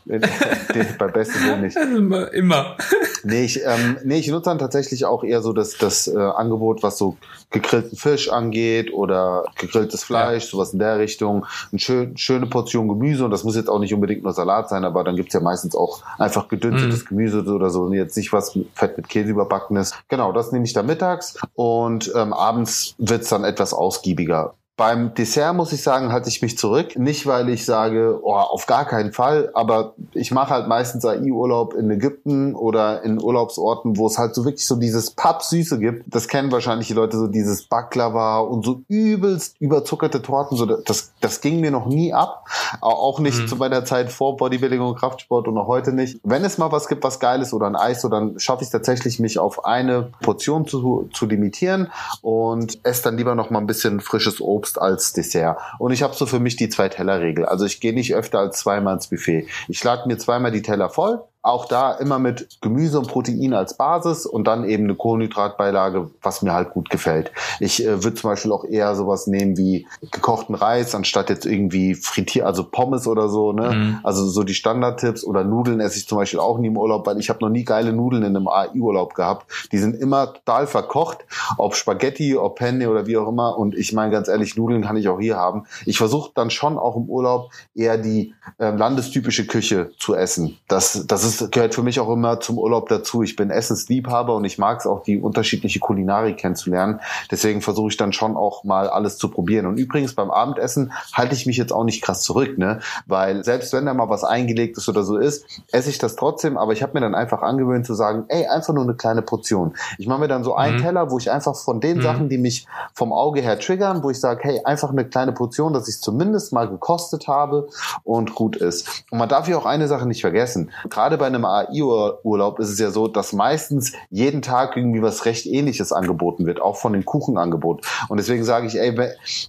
Bei bestem Willen nicht. Immer. immer. Nee, ich, ähm, nee, ich nutze dann tatsächlich auch eher so das, das äh, Angebot, was so gegrillten Fisch angeht oder gegrilltes Fleisch, ja. sowas in der Richtung. Eine schön, schöne Portion Gemüse und das muss jetzt auch nicht unbedingt nur Salat sein, aber dann gibt's ja meistens auch einfach gedünstetes mhm. Gemüse oder so und jetzt nicht was Fett mit Käse überbacken ist. Genau, das nehme ich dann mittags und ähm, abends wird's dann etwas ausgiebiger. Beim Dessert muss ich sagen, halte ich mich zurück. Nicht, weil ich sage, oh, auf gar keinen Fall, aber ich mache halt meistens AI-Urlaub in Ägypten oder in Urlaubsorten, wo es halt so wirklich so dieses Pappsüße gibt. Das kennen wahrscheinlich die Leute so dieses Baklava und so übelst überzuckerte Torten. So, das, das ging mir noch nie ab. Auch nicht mhm. zu meiner Zeit vor Bodybuilding und Kraftsport und auch heute nicht. Wenn es mal was gibt, was geil ist oder ein Eis, so dann schaffe ich es tatsächlich, mich auf eine Portion zu, zu limitieren und esse dann lieber noch mal ein bisschen frisches Obst Obst als Dessert. Und ich habe so für mich die Zwei-Teller-Regel. Also ich gehe nicht öfter als zweimal ins Buffet. Ich lade mir zweimal die Teller voll, auch da immer mit Gemüse und Protein als Basis und dann eben eine Kohlenhydratbeilage, was mir halt gut gefällt. Ich äh, würde zum Beispiel auch eher sowas nehmen wie gekochten Reis, anstatt jetzt irgendwie frittiert, also Pommes oder so, ne? Mhm. Also so die Standardtipps oder Nudeln esse ich zum Beispiel auch nie im Urlaub, weil ich habe noch nie geile Nudeln in einem AI-Urlaub gehabt. Die sind immer total verkocht, ob Spaghetti, ob Penne oder wie auch immer. Und ich meine ganz ehrlich, Nudeln kann ich auch hier haben. Ich versuche dann schon auch im Urlaub eher die äh, landestypische Küche zu essen. Das, das ist, gehört für mich auch immer zum Urlaub dazu. Ich bin Essensliebhaber und ich mag es auch, die unterschiedliche Kulinarik kennenzulernen. Deswegen versuche ich dann schon auch mal alles zu probieren. Und übrigens beim Abendessen halte ich mich jetzt auch nicht krass zurück, ne? Weil selbst wenn da mal was eingelegt ist oder so ist, esse ich das trotzdem. Aber ich habe mir dann einfach angewöhnt zu sagen, ey, einfach nur eine kleine Portion. Ich mache mir dann so einen mhm. Teller, wo ich einfach von den mhm. Sachen, die mich vom Auge her triggern, wo ich sage, hey, einfach eine kleine Portion, dass ich es zumindest mal gekostet habe und gut ist. Und man darf hier auch eine Sache nicht vergessen. Gerade bei einem AI-Urlaub ist es ja so, dass meistens jeden Tag irgendwie was recht ähnliches angeboten wird, auch von dem Kuchenangebot. Und deswegen sage ich, ey,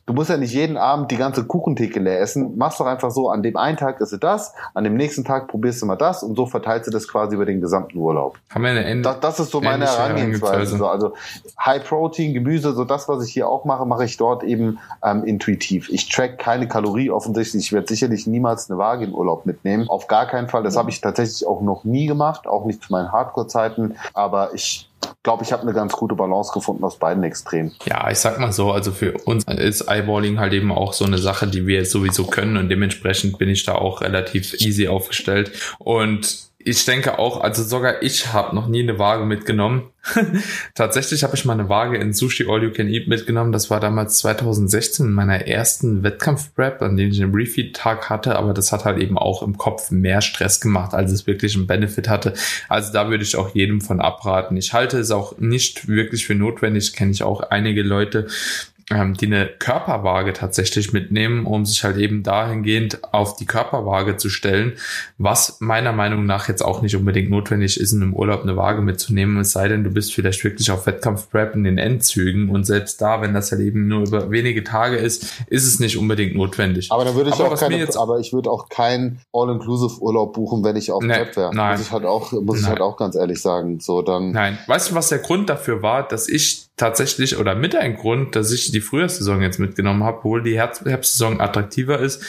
du musst ja nicht jeden Abend die ganze Kuchentheke leer essen. Mach's doch einfach so, an dem einen Tag isst du das, an dem nächsten Tag probierst du mal das und so verteilst du das quasi über den gesamten Urlaub. Haben wir eine End das, das ist so meine Herangehensweise. So, also High Protein, Gemüse, so das, was ich hier auch mache, mache ich dort eben ähm, intuitiv. Ich track keine Kalorie offensichtlich. Ich werde sicherlich niemals eine Waage in Urlaub mitnehmen. Auf gar keinen Fall. Das habe ich tatsächlich auch noch nie gemacht, auch nicht zu meinen Hardcore-Zeiten. Aber ich glaube, ich habe eine ganz gute Balance gefunden aus beiden Extremen. Ja, ich sag mal so, also für uns ist Eyeballing halt eben auch so eine Sache, die wir sowieso können und dementsprechend bin ich da auch relativ easy aufgestellt und ich denke auch, also sogar ich habe noch nie eine Waage mitgenommen. Tatsächlich habe ich mal eine Waage in Sushi All You Can Eat mitgenommen. Das war damals 2016 in meiner ersten Wettkampf-Prep, an dem ich einen Refeed-Tag hatte, aber das hat halt eben auch im Kopf mehr Stress gemacht, als es wirklich einen Benefit hatte. Also da würde ich auch jedem von abraten. Ich halte es auch nicht wirklich für notwendig. Kenne ich auch einige Leute, ähm, die eine Körperwaage tatsächlich mitnehmen, um sich halt eben dahingehend auf die Körperwaage zu stellen, was meiner Meinung nach jetzt auch nicht unbedingt notwendig ist, in einem Urlaub eine Waage mitzunehmen, es sei denn, du bist vielleicht wirklich auf Wettkampfprep in den Endzügen und selbst da, wenn das halt eben nur über wenige Tage ist, ist es nicht unbedingt notwendig. Aber dann würde ich aber auch keine, jetzt, aber ich würde auch keinen All-Inclusive Urlaub buchen, wenn ich auf nee, Prep wäre. Muss ich halt auch, muss nein. ich halt auch ganz ehrlich sagen. So dann. Nein. Weißt du, was der Grund dafür war, dass ich tatsächlich oder mit ein Grund, dass ich die Frühjahrssaison jetzt mitgenommen habe, obwohl die Herbst Herbstsaison attraktiver ist.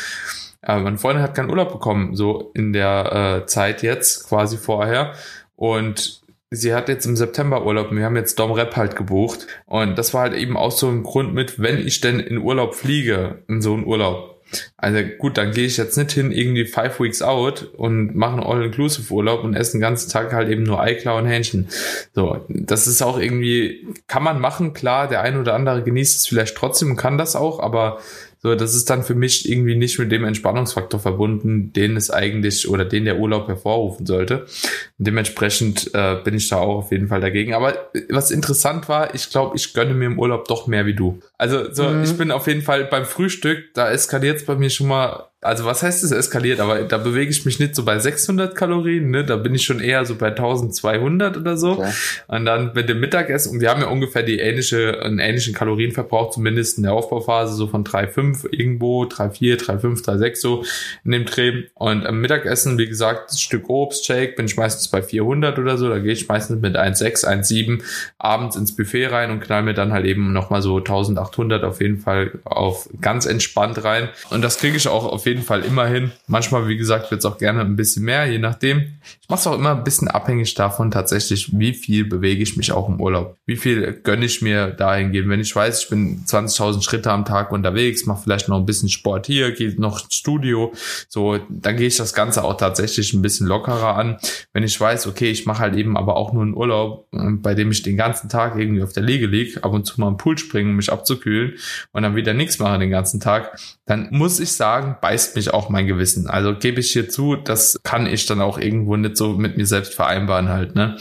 Äh, meine Freundin hat keinen Urlaub bekommen, so in der äh, Zeit jetzt, quasi vorher. Und sie hat jetzt im September Urlaub und wir haben jetzt Dom Rep halt gebucht. Und das war halt eben auch so ein Grund mit, wenn ich denn in Urlaub fliege, in so einen Urlaub, also gut, dann gehe ich jetzt nicht hin irgendwie five weeks out und mache einen All-Inclusive-Urlaub und esse den ganzen Tag halt eben nur Eiklar und Hähnchen. So, das ist auch irgendwie, kann man machen, klar, der ein oder andere genießt es vielleicht trotzdem und kann das auch, aber so, das ist dann für mich irgendwie nicht mit dem Entspannungsfaktor verbunden, den es eigentlich oder den der Urlaub hervorrufen sollte. Und dementsprechend äh, bin ich da auch auf jeden Fall dagegen. Aber was interessant war, ich glaube, ich gönne mir im Urlaub doch mehr wie du. Also so, mhm. ich bin auf jeden Fall beim Frühstück, da eskaliert es bei mir schon mal also was heißt es eskaliert, aber da bewege ich mich nicht so bei 600 Kalorien, ne? da bin ich schon eher so bei 1200 oder so. Okay. Und dann mit dem Mittagessen, und wir haben ja ungefähr die ähnliche, einen ähnlichen Kalorienverbrauch, zumindest in der Aufbauphase, so von 3,5 irgendwo, 3,4, 3,5, 3,6 so in dem Dreh. Und am Mittagessen, wie gesagt, das Stück Obst, Shake, bin ich meistens bei 400 oder so, da gehe ich meistens mit 1,6, 1,7 abends ins Buffet rein und knall mir dann halt eben nochmal so 1800 auf jeden Fall auf ganz entspannt rein. Und das kriege ich auch auf jeden Fall immerhin. Manchmal, wie gesagt, wird es auch gerne ein bisschen mehr, je nachdem. Ich mache es auch immer ein bisschen abhängig davon tatsächlich, wie viel bewege ich mich auch im Urlaub. Wie viel gönne ich mir dahingehend. Wenn ich weiß, ich bin 20.000 Schritte am Tag unterwegs, mache vielleicht noch ein bisschen Sport hier, gehe noch ins Studio, so, dann gehe ich das Ganze auch tatsächlich ein bisschen lockerer an. Wenn ich weiß, okay, ich mache halt eben aber auch nur einen Urlaub, ähm, bei dem ich den ganzen Tag irgendwie auf der Liege liege, ab und zu mal im Pool springen, um mich abzukühlen und dann wieder nichts mache den ganzen Tag, dann muss ich sagen, beißt beißt mich auch mein Gewissen. Also gebe ich hier zu, das kann ich dann auch irgendwo nicht so mit mir selbst vereinbaren halt, ne?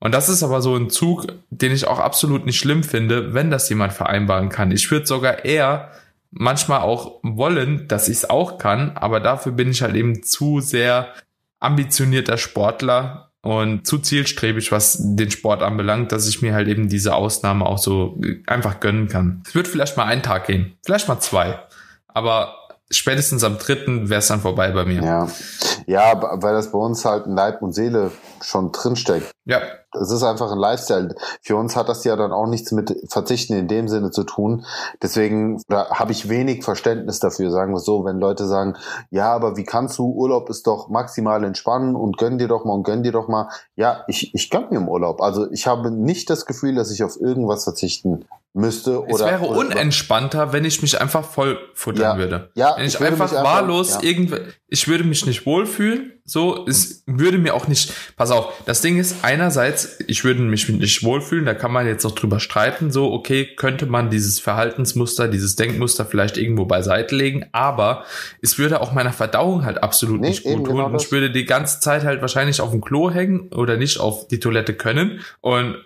Und das ist aber so ein Zug, den ich auch absolut nicht schlimm finde, wenn das jemand vereinbaren kann. Ich würde sogar eher manchmal auch wollen, dass ich es auch kann, aber dafür bin ich halt eben zu sehr ambitionierter Sportler und zu zielstrebig, was den Sport anbelangt, dass ich mir halt eben diese Ausnahme auch so einfach gönnen kann. Es wird vielleicht mal einen Tag gehen, vielleicht mal zwei, aber spätestens am dritten wäre es dann vorbei bei mir. Ja. ja, weil das bei uns halt in Leib und Seele schon drinsteckt. Ja. Es ist einfach ein Lifestyle. Für uns hat das ja dann auch nichts mit Verzichten in dem Sinne zu tun. Deswegen habe ich wenig Verständnis dafür, sagen wir so, wenn Leute sagen, ja, aber wie kannst du, Urlaub ist doch maximal entspannen und gönn dir doch mal und gönn dir doch mal. Ja, ich, ich gönn mir im Urlaub. Also ich habe nicht das Gefühl, dass ich auf irgendwas verzichten müsste. Oder, es wäre oder, unentspannter, wenn ich mich einfach voll futtern Ja. würde. Ja, wenn ich, ich würde einfach wahllos ja. irgendwie, ich würde mich nicht wohlfühlen. So, es würde mir auch nicht, pass auf, das Ding ist, einerseits, ich würde mich nicht wohlfühlen, da kann man jetzt auch drüber streiten, so, okay, könnte man dieses Verhaltensmuster, dieses Denkmuster vielleicht irgendwo beiseite legen, aber es würde auch meiner Verdauung halt absolut Nee, nicht gut tun genau ich würde die ganze Zeit halt wahrscheinlich auf dem Klo hängen oder nicht auf die Toilette können und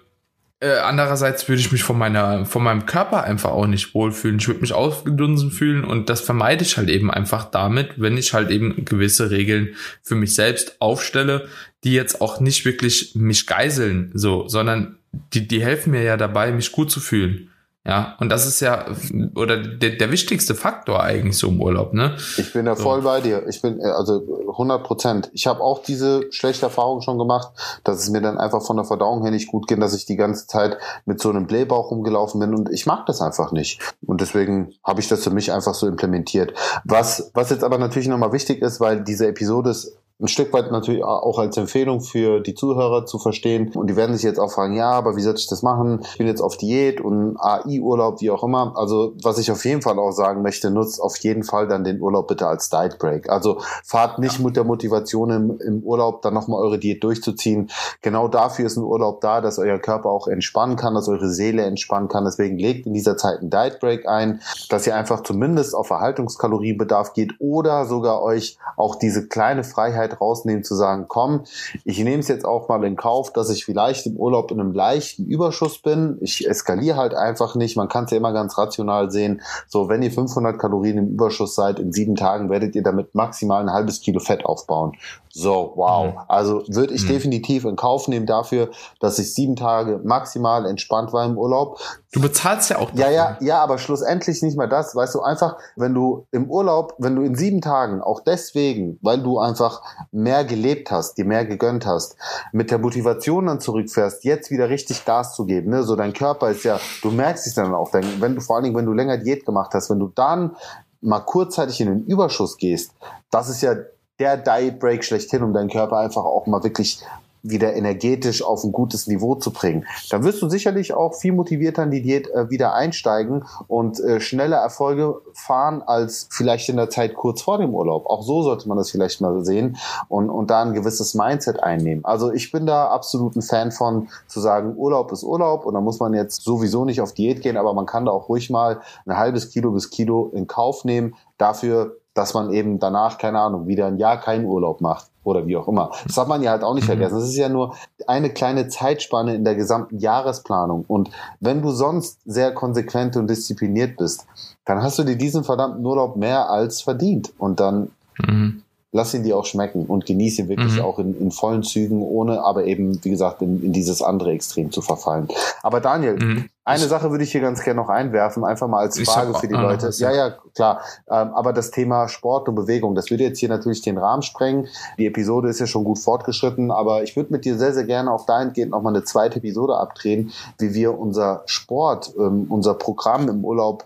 äh, andererseits würde ich mich von meiner, von meinem Körper einfach auch nicht wohlfühlen. Ich würde mich ausgedunsen fühlen und das vermeide ich halt eben einfach damit, wenn ich halt eben gewisse Regeln für mich selbst aufstelle, die jetzt auch nicht wirklich mich geiseln, so, sondern die, die helfen mir ja dabei, mich gut zu fühlen. Ja, und das ist ja, oder der, der wichtigste Faktor eigentlich so im Urlaub, ne? Ich bin da So. voll bei dir. Ich bin äh, also 100 Prozent. Ich habe auch diese schlechte Erfahrung schon gemacht, dass es mir dann einfach von der Verdauung her nicht gut ging, dass ich die ganze Zeit mit so einem Blähbauch rumgelaufen bin und ich mag das einfach nicht. Und deswegen habe ich das für mich einfach so implementiert. Was was jetzt aber natürlich nochmal wichtig ist, weil diese Episode ist ein Stück weit natürlich auch als Empfehlung für die Zuhörer zu verstehen. Und die werden sich jetzt auch fragen, ja, aber wie soll ich das machen? Ich bin jetzt auf Diät und AI-Urlaub, wie auch immer. Also was ich auf jeden Fall auch sagen möchte, nutzt auf jeden Fall dann den Urlaub bitte als Diet Break. Also fahrt nicht mit der Motivation im, im Urlaub dann nochmal eure Diät durchzuziehen. Genau dafür ist ein Urlaub da, dass euer Körper auch entspannen kann, dass eure Seele entspannen kann. Deswegen legt in dieser Zeit einen Diet Break ein, dass ihr einfach zumindest auf Erhaltungskalorienbedarf geht oder sogar euch auch diese kleine Freiheit rausnehmen zu sagen, komm, ich nehme es jetzt auch mal in Kauf, dass ich vielleicht im Urlaub in einem leichten Überschuss bin. Ich eskaliere halt einfach nicht. Man kann es ja immer ganz rational sehen. So, wenn ihr 500 Kalorien im Überschuss seid, in sieben Tagen werdet ihr damit maximal ein halbes Kilo Fett aufbauen. So, wow. Mhm. Also würde ich Mhm. definitiv in Kauf nehmen dafür, dass ich sieben Tage maximal entspannt war im Urlaub. Du bezahlst ja auch. Ja, dafür. ja, ja, aber schlussendlich nicht mal das. Weißt du, einfach, wenn du im Urlaub, wenn du in sieben Tagen, auch deswegen, weil du einfach mehr gelebt hast, dir mehr gegönnt hast, mit der Motivation dann zurückfährst, jetzt wieder richtig Gas zu geben, ne? So dein Körper ist ja, du merkst es dann auch, wenn du vor allen Dingen, wenn du länger Diät gemacht hast, wenn du dann mal kurzzeitig in den Überschuss gehst, das ist ja der Diet Break schlechthin, um deinen Körper einfach auch mal wirklich wieder energetisch auf ein gutes Niveau zu bringen. Dann wirst du sicherlich auch viel motivierter in die Diät äh, wieder einsteigen und äh, schneller Erfolge fahren als vielleicht in der Zeit kurz vor dem Urlaub. Auch so sollte man das vielleicht mal sehen und, und da ein gewisses Mindset einnehmen. Also ich bin da absolut ein Fan von zu sagen, Urlaub ist Urlaub und da muss man jetzt sowieso nicht auf Diät gehen, aber man kann da auch ruhig mal ein halbes Kilo bis Kilo in Kauf nehmen dafür, dass man eben danach, keine Ahnung, wieder ein Jahr keinen Urlaub macht oder wie auch immer. Das darf man ja halt auch nicht Mhm. vergessen. Das ist ja nur eine kleine Zeitspanne in der gesamten Jahresplanung. Und wenn du sonst sehr konsequent und diszipliniert bist, dann hast du dir diesen verdammten Urlaub mehr als verdient. Und dann Mhm. Lass ihn dir auch schmecken und genieß ihn wirklich Mhm. auch in, in vollen Zügen, ohne aber eben, wie gesagt, in, in dieses andere Extrem zu verfallen. Aber Daniel, Mhm. eine Sache würde ich hier ganz gerne noch einwerfen, einfach mal als Ich Frage hab für die noch Leute. ja. ja, klar. Ähm, aber das Thema Sport und Bewegung, das würde jetzt hier natürlich den Rahmen sprengen. Die Episode ist ja schon gut fortgeschritten, aber ich würde mit dir sehr, sehr gerne auch dahingehend nochmal eine zweite Episode abdrehen, wie wir unser Sport, ähm, unser Programm im Urlaub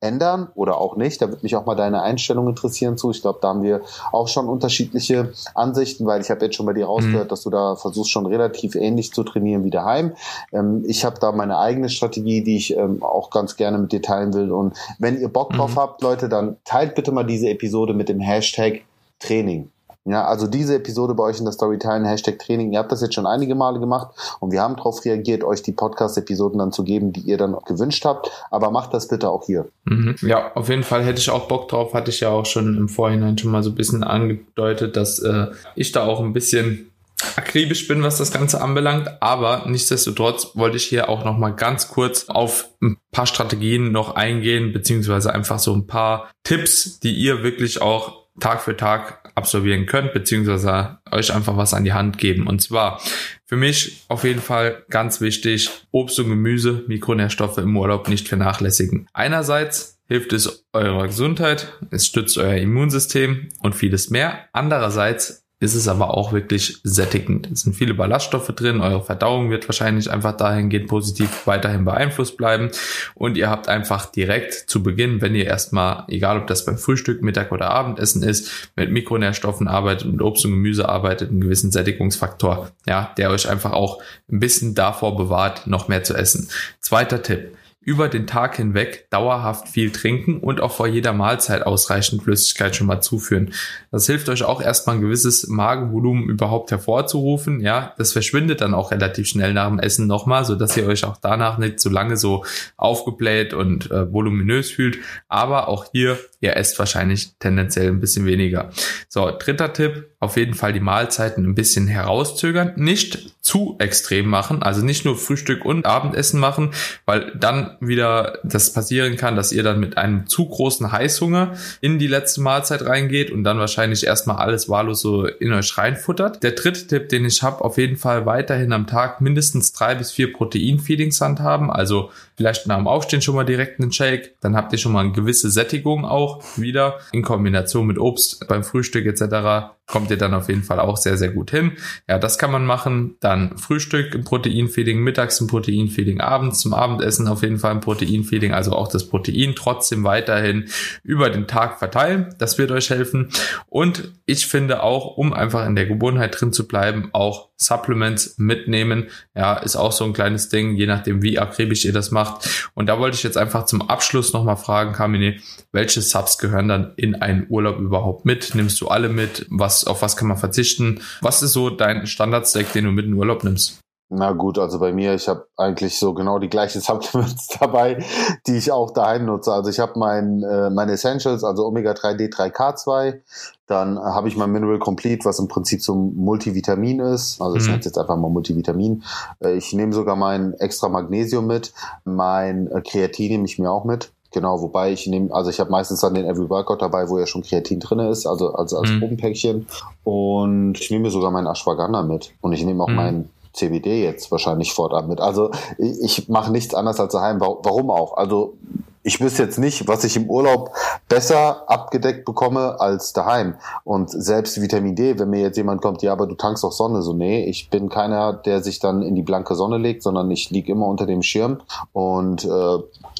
ändern oder auch nicht. Da würde mich auch mal deine Einstellung interessieren zu. Ich glaube, da haben wir auch schon unterschiedliche Ansichten, weil ich habe jetzt schon bei dir rausgehört, dass du da versuchst schon relativ ähnlich zu trainieren wie daheim. Ähm, ich habe da meine eigene Strategie, die ich ähm, auch ganz gerne mit dir teilen will. Und wenn ihr Bock drauf Mhm. habt, Leute, dann teilt bitte mal diese Episode mit dem Hashtag Training. Ja, also diese Episode bei euch in der Story teilen, Hashtag Training. Ihr habt das jetzt schon einige Male gemacht und wir haben darauf reagiert, euch die Podcast-Episoden dann zu geben, die ihr dann gewünscht habt. Aber macht das bitte auch hier. Mhm. Ja, auf jeden Fall hätte ich auch Bock drauf, hatte ich ja auch schon im Vorhinein schon mal so ein bisschen angedeutet, dass äh, ich da auch ein bisschen akribisch bin, was das Ganze anbelangt, aber nichtsdestotrotz wollte ich hier auch noch mal ganz kurz auf ein paar Strategien noch eingehen, beziehungsweise einfach so ein paar Tipps, die ihr wirklich auch Tag für Tag absolvieren könnt, beziehungsweise euch einfach was an die Hand geben. Und zwar für mich auf jeden Fall ganz wichtig, Obst und Gemüse, Mikronährstoffe im Urlaub nicht vernachlässigen. Einerseits hilft es eurer Gesundheit, es stützt euer Immunsystem und vieles mehr. Andererseits ist es aber auch wirklich sättigend. Es sind viele Ballaststoffe drin, eure Verdauung wird wahrscheinlich einfach dahingehend positiv weiterhin beeinflusst bleiben und ihr habt einfach direkt zu Beginn, wenn ihr erstmal, egal ob das beim Frühstück, Mittag oder Abendessen ist, mit Mikronährstoffen arbeitet, mit Obst und Gemüse arbeitet, einen gewissen Sättigungsfaktor, ja, der euch einfach auch ein bisschen davor bewahrt, noch mehr zu essen. Zweiter Tipp über den Tag hinweg dauerhaft viel trinken und auch vor jeder Mahlzeit ausreichend Flüssigkeit schon mal zuführen. Das hilft euch auch erstmal ein gewisses Magenvolumen überhaupt hervorzurufen. Ja, das verschwindet dann auch relativ schnell nach dem Essen nochmal, so dass ihr euch auch danach nicht so lange so aufgebläht und äh, voluminös fühlt. Aber auch hier, ihr esst wahrscheinlich tendenziell ein bisschen weniger. So, dritter Tipp, auf jeden Fall die Mahlzeiten ein bisschen herauszögern. Nicht zu extrem machen, also nicht nur Frühstück und Abendessen machen, weil dann wieder das passieren kann, dass ihr dann mit einem zu großen Heißhunger in die letzte Mahlzeit reingeht und dann wahrscheinlich erstmal alles wahllos so in euch reinfuttert. Der dritte Tipp, den ich habe, auf jeden Fall weiterhin am Tag mindestens drei bis vier Protein-Feedings handhaben, also vielleicht nach dem Aufstehen schon mal direkt einen Shake, dann habt ihr schon mal eine gewisse Sättigung auch wieder in Kombination mit Obst beim Frühstück etc kommt ihr dann auf jeden Fall auch sehr, sehr gut hin. Ja, das kann man machen. Dann Frühstück ein Proteinfeeding, mittags ein Proteinfeeding, abends zum Abendessen auf jeden Fall ein Proteinfeeding, also auch das Protein trotzdem weiterhin über den Tag verteilen. Das wird euch helfen. Und ich finde auch, um einfach in der Gewohnheit drin zu bleiben, auch Supplements mitnehmen. Ja, ist auch so ein kleines Ding, je nachdem, wie akribisch ihr das macht. Und da wollte ich jetzt einfach zum Abschluss nochmal fragen, Kamine, welche Subs gehören dann in einen Urlaub überhaupt mit? Nimmst du alle mit? Was, auf was kann man verzichten? Was ist so dein Standardstack, den du mit in Urlaub nimmst? Na gut, also bei mir, ich habe eigentlich so genau die gleichen Supplements dabei, die ich auch daheim nutze. Also ich habe mein, äh, meine Essentials, also Omega-3, D3K2, dann habe ich mein Mineral Complete, was im Prinzip so ein Multivitamin ist. Also ich mhm. nenne es jetzt einfach mal Multivitamin. Äh, ich nehme sogar mein extra Magnesium mit. Mein äh, Kreatin nehme ich mir auch mit. Genau, wobei ich nehme, also ich habe meistens dann den Every Workout dabei, wo ja schon Kreatin drin ist, also, also als mhm. Probenpäckchen. Und ich nehme mir sogar meinen Ashwagandha mit. Und ich nehme auch mhm. meinen CBD jetzt wahrscheinlich fortan mit. Also ich, ich mache nichts anderes als daheim. Warum auch? Also ich wüsste jetzt nicht, was ich im Urlaub besser abgedeckt bekomme als daheim. Und selbst Vitamin D, wenn mir jetzt jemand kommt, ja, aber du tankst auch Sonne, so nee, ich bin keiner, der sich dann in die blanke Sonne legt, sondern ich liege immer unter dem Schirm und äh,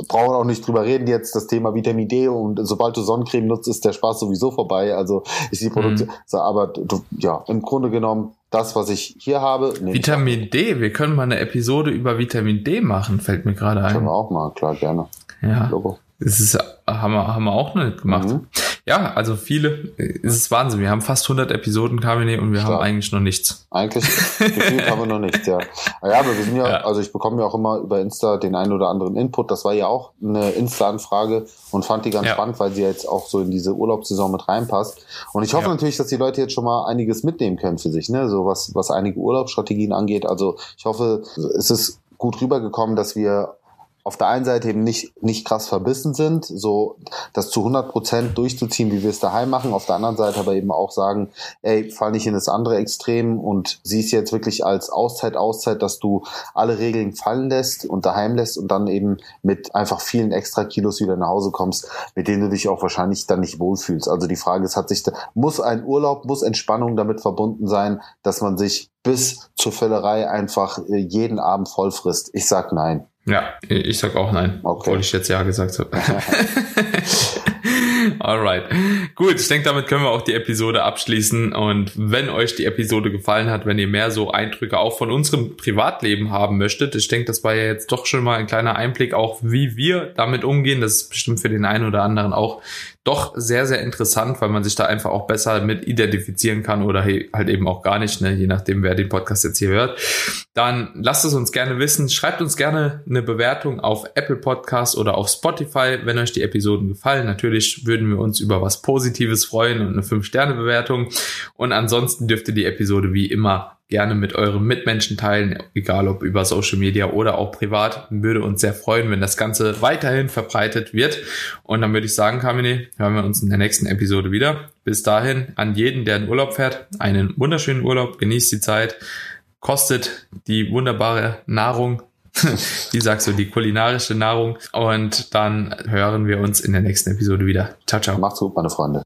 brauchen auch nicht drüber reden jetzt das Thema Vitamin D und sobald du Sonnencreme nutzt, ist der Spaß sowieso vorbei. Also ist die Produktion, mhm. so, aber du, ja, im Grunde genommen das, was ich hier habe. Vitamin D, wir können mal eine Episode über Vitamin D machen, fällt mir gerade ein. Können wir auch mal, klar, gerne. Ja. Logo. Das ist, haben wir, haben wir auch noch nicht gemacht. Mhm. Ja, also viele, es ist Wahnsinn. Wir haben fast 100 Episoden Kamine und wir Stark. haben eigentlich noch nichts. Eigentlich gefühlt haben wir noch nichts, ja. Ja, aber wir sind ja, ja, also ich bekomme ja auch immer über Insta den einen oder anderen Input. Das war ja auch eine Insta-Anfrage und fand die ganz ja. spannend, weil sie jetzt auch so in diese Urlaubssaison mit reinpasst. Und ich hoffe ja. natürlich, dass die Leute jetzt schon mal einiges mitnehmen können für sich, ne? So was, was einige Urlaubsstrategien angeht. Also ich hoffe, es ist gut rübergekommen, dass wir auf der einen Seite eben nicht, nicht krass verbissen sind, so das zu 100 Prozent durchzuziehen, wie wir es daheim machen, auf der anderen Seite aber eben auch sagen, ey, fall nicht in das andere Extrem und siehst jetzt wirklich als Auszeit, Auszeit, dass du alle Regeln fallen lässt und daheim lässt und dann eben mit einfach vielen extra Kilos wieder nach Hause kommst, mit denen du dich auch wahrscheinlich dann nicht wohlfühlst. Also die Frage ist, hat sich, muss ein Urlaub, muss Entspannung damit verbunden sein, dass man sich bis zur Völlerei einfach äh, jeden Abend voll frisst? Ich sag nein. Ja, ich sag auch nein, okay. obwohl ich jetzt ja gesagt habe. Alright. Gut, ich denke, damit können wir auch die Episode abschließen. Und wenn euch die Episode gefallen hat, wenn ihr mehr so Eindrücke auch von unserem Privatleben haben möchtet, ich denke, das war ja jetzt doch schon mal ein kleiner Einblick auch, wie wir damit umgehen. Das ist bestimmt für den einen oder anderen auch doch sehr, sehr interessant, weil man sich da einfach auch besser mit identifizieren kann oder halt eben auch gar nicht, ne? je nachdem, wer den Podcast jetzt hier hört. Dann lasst es uns gerne wissen. Schreibt uns gerne eine Bewertung auf Apple Podcast oder auf Spotify, wenn euch die Episoden gefallen. Natürlich würden wir uns über was Positives freuen und eine 5-Sterne-Bewertung. Und ansonsten dürfte die Episode wie immer gerne mit euren Mitmenschen teilen, egal ob über Social Media oder auch privat. Würde uns sehr freuen, wenn das Ganze weiterhin verbreitet wird. Und dann würde ich sagen, Kamine, hören wir uns in der nächsten Episode wieder. Bis dahin an jeden, der in Urlaub fährt, einen wunderschönen Urlaub, genießt die Zeit, kostet die wunderbare Nahrung wie sagst du, die kulinarische Nahrung. Und dann hören wir uns in der nächsten Episode wieder. Ciao, ciao. Macht's gut, meine Freunde.